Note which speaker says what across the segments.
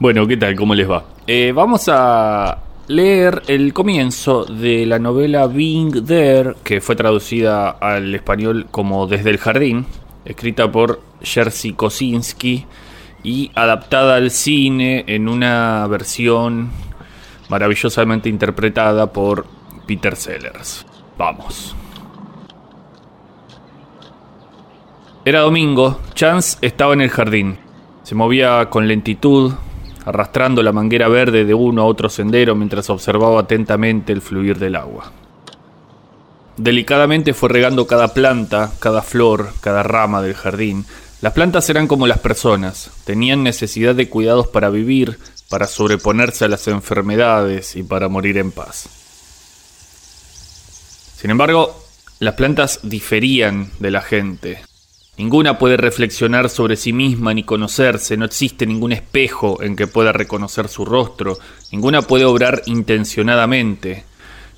Speaker 1: Bueno, ¿qué tal? ¿Cómo les va? Eh, vamos a leer el comienzo de la novela Being There, que fue traducida al español como Desde el Jardín, escrita por Jerzy Kosinski y adaptada al cine en una versión maravillosamente interpretada por Peter Sellers. Vamos. Era domingo, Chance estaba en el jardín. Se movía con lentitud, arrastrando la manguera verde de uno a otro sendero mientras observaba atentamente el fluir del agua. Delicadamente fue regando cada planta, cada flor, cada rama del jardín. Las plantas eran como las personas, tenían necesidad de cuidados para vivir, para sobreponerse a las enfermedades y para morir en paz. Sin embargo, las plantas diferían de la gente, Ninguna puede reflexionar sobre sí misma ni conocerse, no existe ningún espejo en que pueda reconocer su rostro, ninguna puede obrar intencionadamente.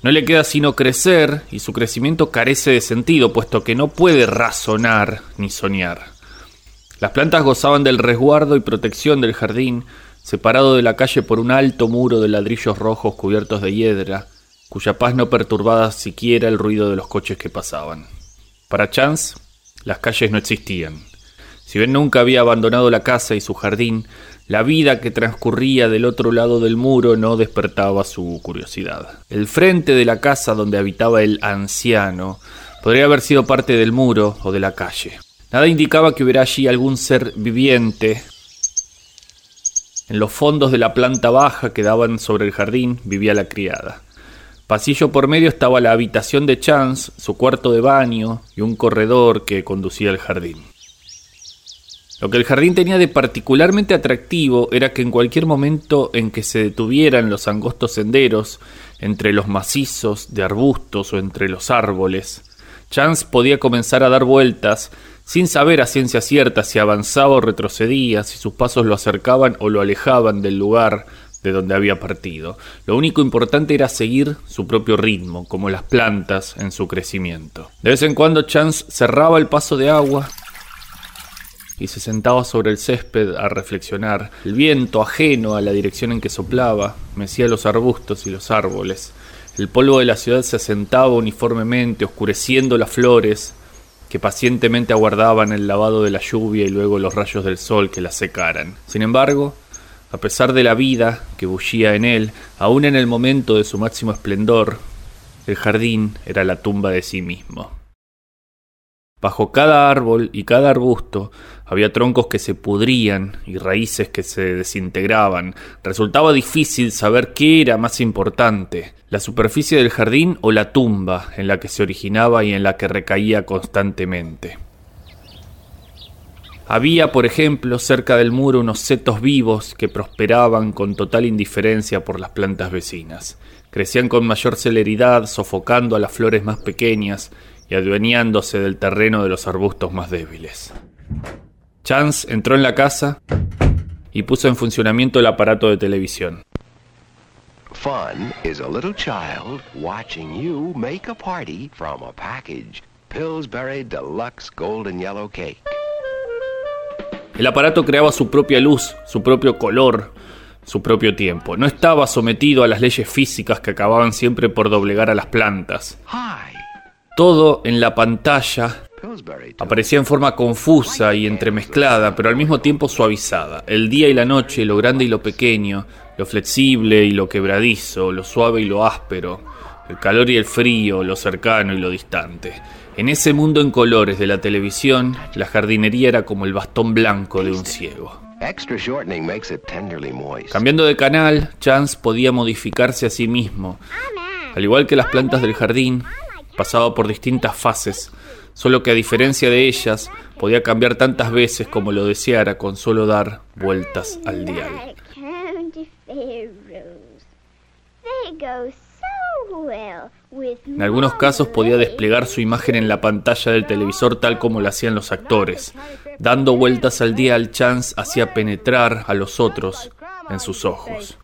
Speaker 1: No le queda sino crecer, y su crecimiento carece de sentido, puesto que no puede razonar ni soñar. Las plantas gozaban del resguardo y protección del jardín, separado de la calle por un alto muro de ladrillos rojos cubiertos de hiedra, cuya paz no perturbaba siquiera el ruido de los coches que pasaban. Para Chance, las calles no existían. Si bien nunca había abandonado la casa y su jardín, la vida que transcurría del otro lado del muro no despertaba su curiosidad. El frente de la casa donde habitaba el anciano podría haber sido parte del muro o de la calle. Nada indicaba que hubiera allí algún ser viviente. En los fondos de la planta baja que daban sobre el jardín vivía la criada. Pasillo por medio estaba la habitación de Chance, su cuarto de baño y un corredor que conducía al jardín. Lo que el jardín tenía de particularmente atractivo era que en cualquier momento en que se detuvieran los angostos senderos, entre los macizos de arbustos o entre los árboles, Chance podía comenzar a dar vueltas sin saber a ciencia cierta si avanzaba o retrocedía, si sus pasos lo acercaban o lo alejaban del lugar de donde había partido. Lo único importante era seguir su propio ritmo, como las plantas en su crecimiento. De vez en cuando Chance cerraba el paso de agua y se sentaba sobre el césped a reflexionar. El viento, ajeno a la dirección en que soplaba, mecía los arbustos y los árboles. El polvo de la ciudad se asentaba uniformemente, oscureciendo las flores que pacientemente aguardaban el lavado de la lluvia y luego los rayos del sol que las secaran. Sin embargo, a pesar de la vida que bullía en él, aún en el momento de su máximo esplendor, el jardín era la tumba de sí mismo. Bajo cada árbol y cada arbusto había troncos que se pudrían y raíces que se desintegraban. Resultaba difícil saber qué era más importante, la superficie del jardín o la tumba en la que se originaba y en la que recaía constantemente. Había, por ejemplo, cerca del muro unos setos vivos que prosperaban con total indiferencia por las plantas vecinas. Crecían con mayor celeridad, sofocando a las flores más pequeñas y adueñándose del terreno de los arbustos más débiles. Chance entró en la casa y puso en funcionamiento el aparato de televisión. Fun is a little child watching you make a party from a package Pillsbury Deluxe Golden Yellow Cake. El aparato creaba su propia luz, su propio color, su propio tiempo. No estaba sometido a las leyes físicas que acababan siempre por doblegar a las plantas. Todo en la pantalla aparecía en forma confusa y entremezclada, pero al mismo tiempo suavizada. El día y la noche, lo grande y lo pequeño, lo flexible y lo quebradizo, lo suave y lo áspero, el calor y el frío, lo cercano y lo distante. En ese mundo en colores de la televisión, la jardinería era como el bastón blanco de un ciego. Cambiando de canal, Chance podía modificarse a sí mismo. Al igual que las plantas del jardín, pasaba por distintas fases, solo que a diferencia de ellas, podía cambiar tantas veces como lo deseara con solo dar vueltas al dial. En algunos casos podía desplegar su imagen en la pantalla del televisor tal como lo hacían los actores. Dando vueltas al día al chance hacía penetrar a los otros en sus ojos.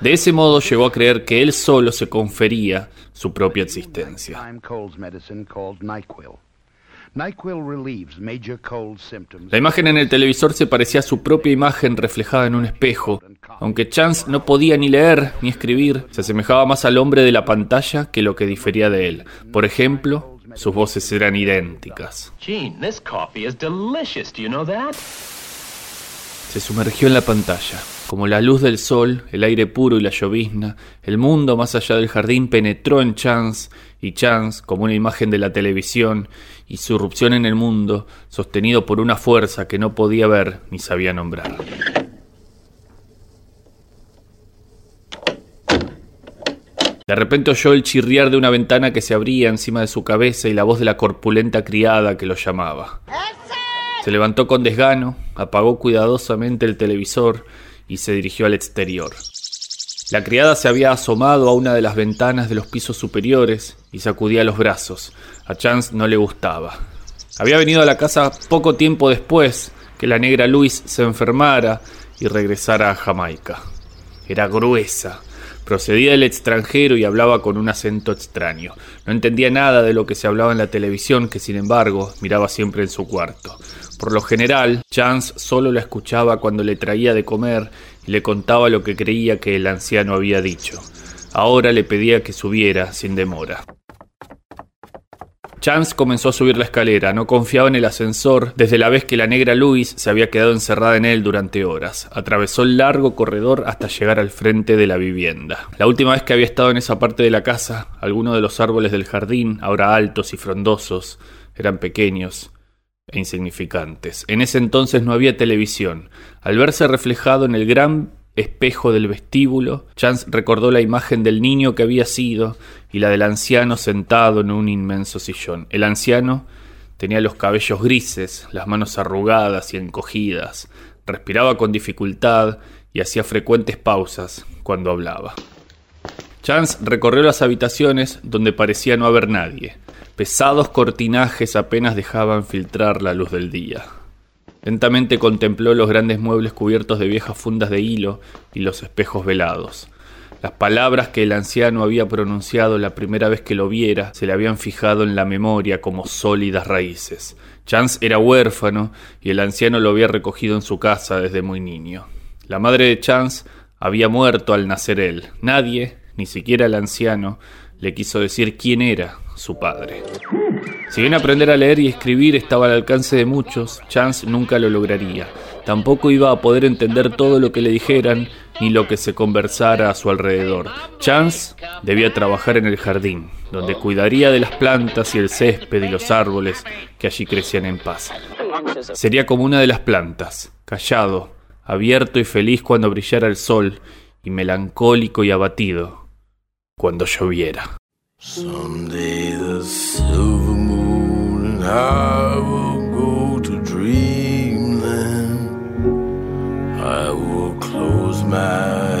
Speaker 1: De ese modo llegó a creer que él solo se confería su propia existencia. La imagen en el televisor se parecía a su propia imagen reflejada en un espejo. Aunque Chance no podía ni leer ni escribir, se asemejaba más al hombre de la pantalla que lo que difería de él. Por ejemplo, sus voces eran idénticas. Se sumergió en la pantalla. Como la luz del sol, el aire puro y la llovizna, el mundo más allá del jardín penetró en Chance, y Chance, como una imagen de la televisión, y su irrupción en el mundo, sostenido por una fuerza que no podía ver ni sabía nombrar. De repente oyó el chirriar de una ventana que se abría encima de su cabeza y la voz de la corpulenta criada que lo llamaba. Se levantó con desgano, apagó cuidadosamente el televisor y se dirigió al exterior. La criada se había asomado a una de las ventanas de los pisos superiores y sacudía los brazos. A Chance no le gustaba. Había venido a la casa poco tiempo después que la negra Luis se enfermara y regresara a Jamaica. Era gruesa, procedía del extranjero y hablaba con un acento extraño. No entendía nada de lo que se hablaba en la televisión, que sin embargo miraba siempre en su cuarto. Por lo general, Chance solo la escuchaba cuando le traía de comer y le contaba lo que creía que el anciano había dicho. Ahora le pedía que subiera sin demora. Chance comenzó a subir la escalera, no confiaba en el ascensor desde la vez que la negra Louise se había quedado encerrada en él durante horas. Atravesó el largo corredor hasta llegar al frente de la vivienda. La última vez que había estado en esa parte de la casa, algunos de los árboles del jardín, ahora altos y frondosos, eran pequeños e insignificantes. En ese entonces no había televisión. Al verse reflejado en el gran espejo del vestíbulo, Chance recordó la imagen del niño que había sido y la del anciano sentado en un inmenso sillón. El anciano tenía los cabellos grises, las manos arrugadas y encogidas, respiraba con dificultad y hacía frecuentes pausas cuando hablaba. Chance recorrió las habitaciones donde parecía no haber nadie. Pesados cortinajes apenas dejaban filtrar la luz del día. Lentamente contempló los grandes muebles cubiertos de viejas fundas de hilo y los espejos velados. Las palabras que el anciano había pronunciado la primera vez que lo viera se le habían fijado en la memoria como sólidas raíces. Chance era huérfano y el anciano lo había recogido en su casa desde muy niño. La madre de Chance había muerto al nacer él. Nadie, ni siquiera el anciano, le quiso decir quién era su padre. Si bien aprender a leer y escribir estaba al alcance de muchos, Chance nunca lo lograría. Tampoco iba a poder entender todo lo que le dijeran ni lo que se conversara a su alrededor. Chance debía trabajar en el jardín, donde cuidaría de las plantas y el césped y los árboles que allí crecían en paz. Sería como una de las plantas, callado, abierto y feliz cuando brillara el sol, y melancólico y abatido cuando lloviera. Someday the silver moon and I will go to dreamland. I will close my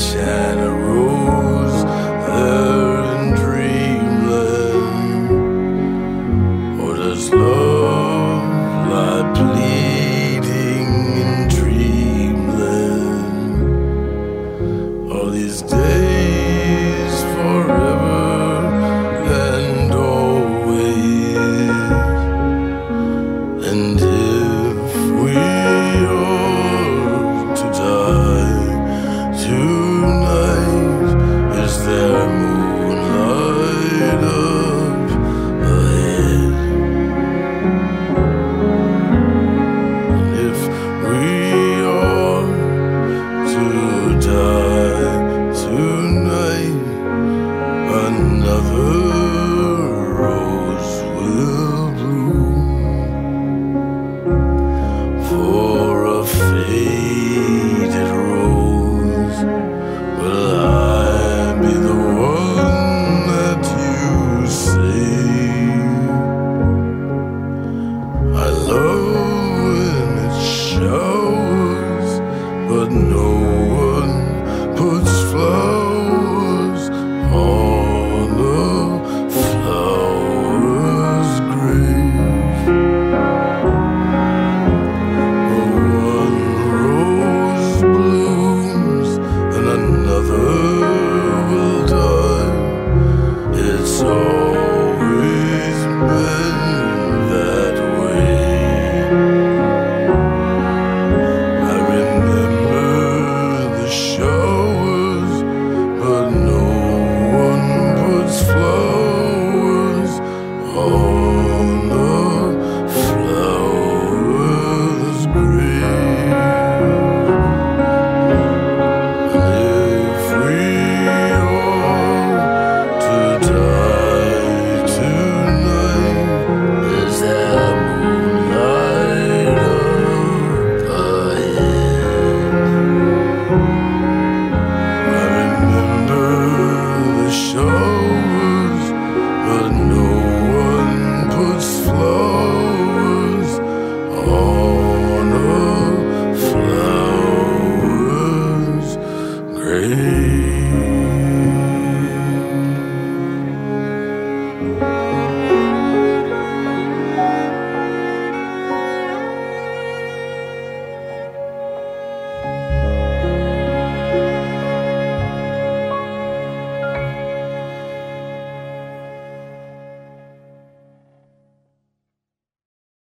Speaker 1: Yeah.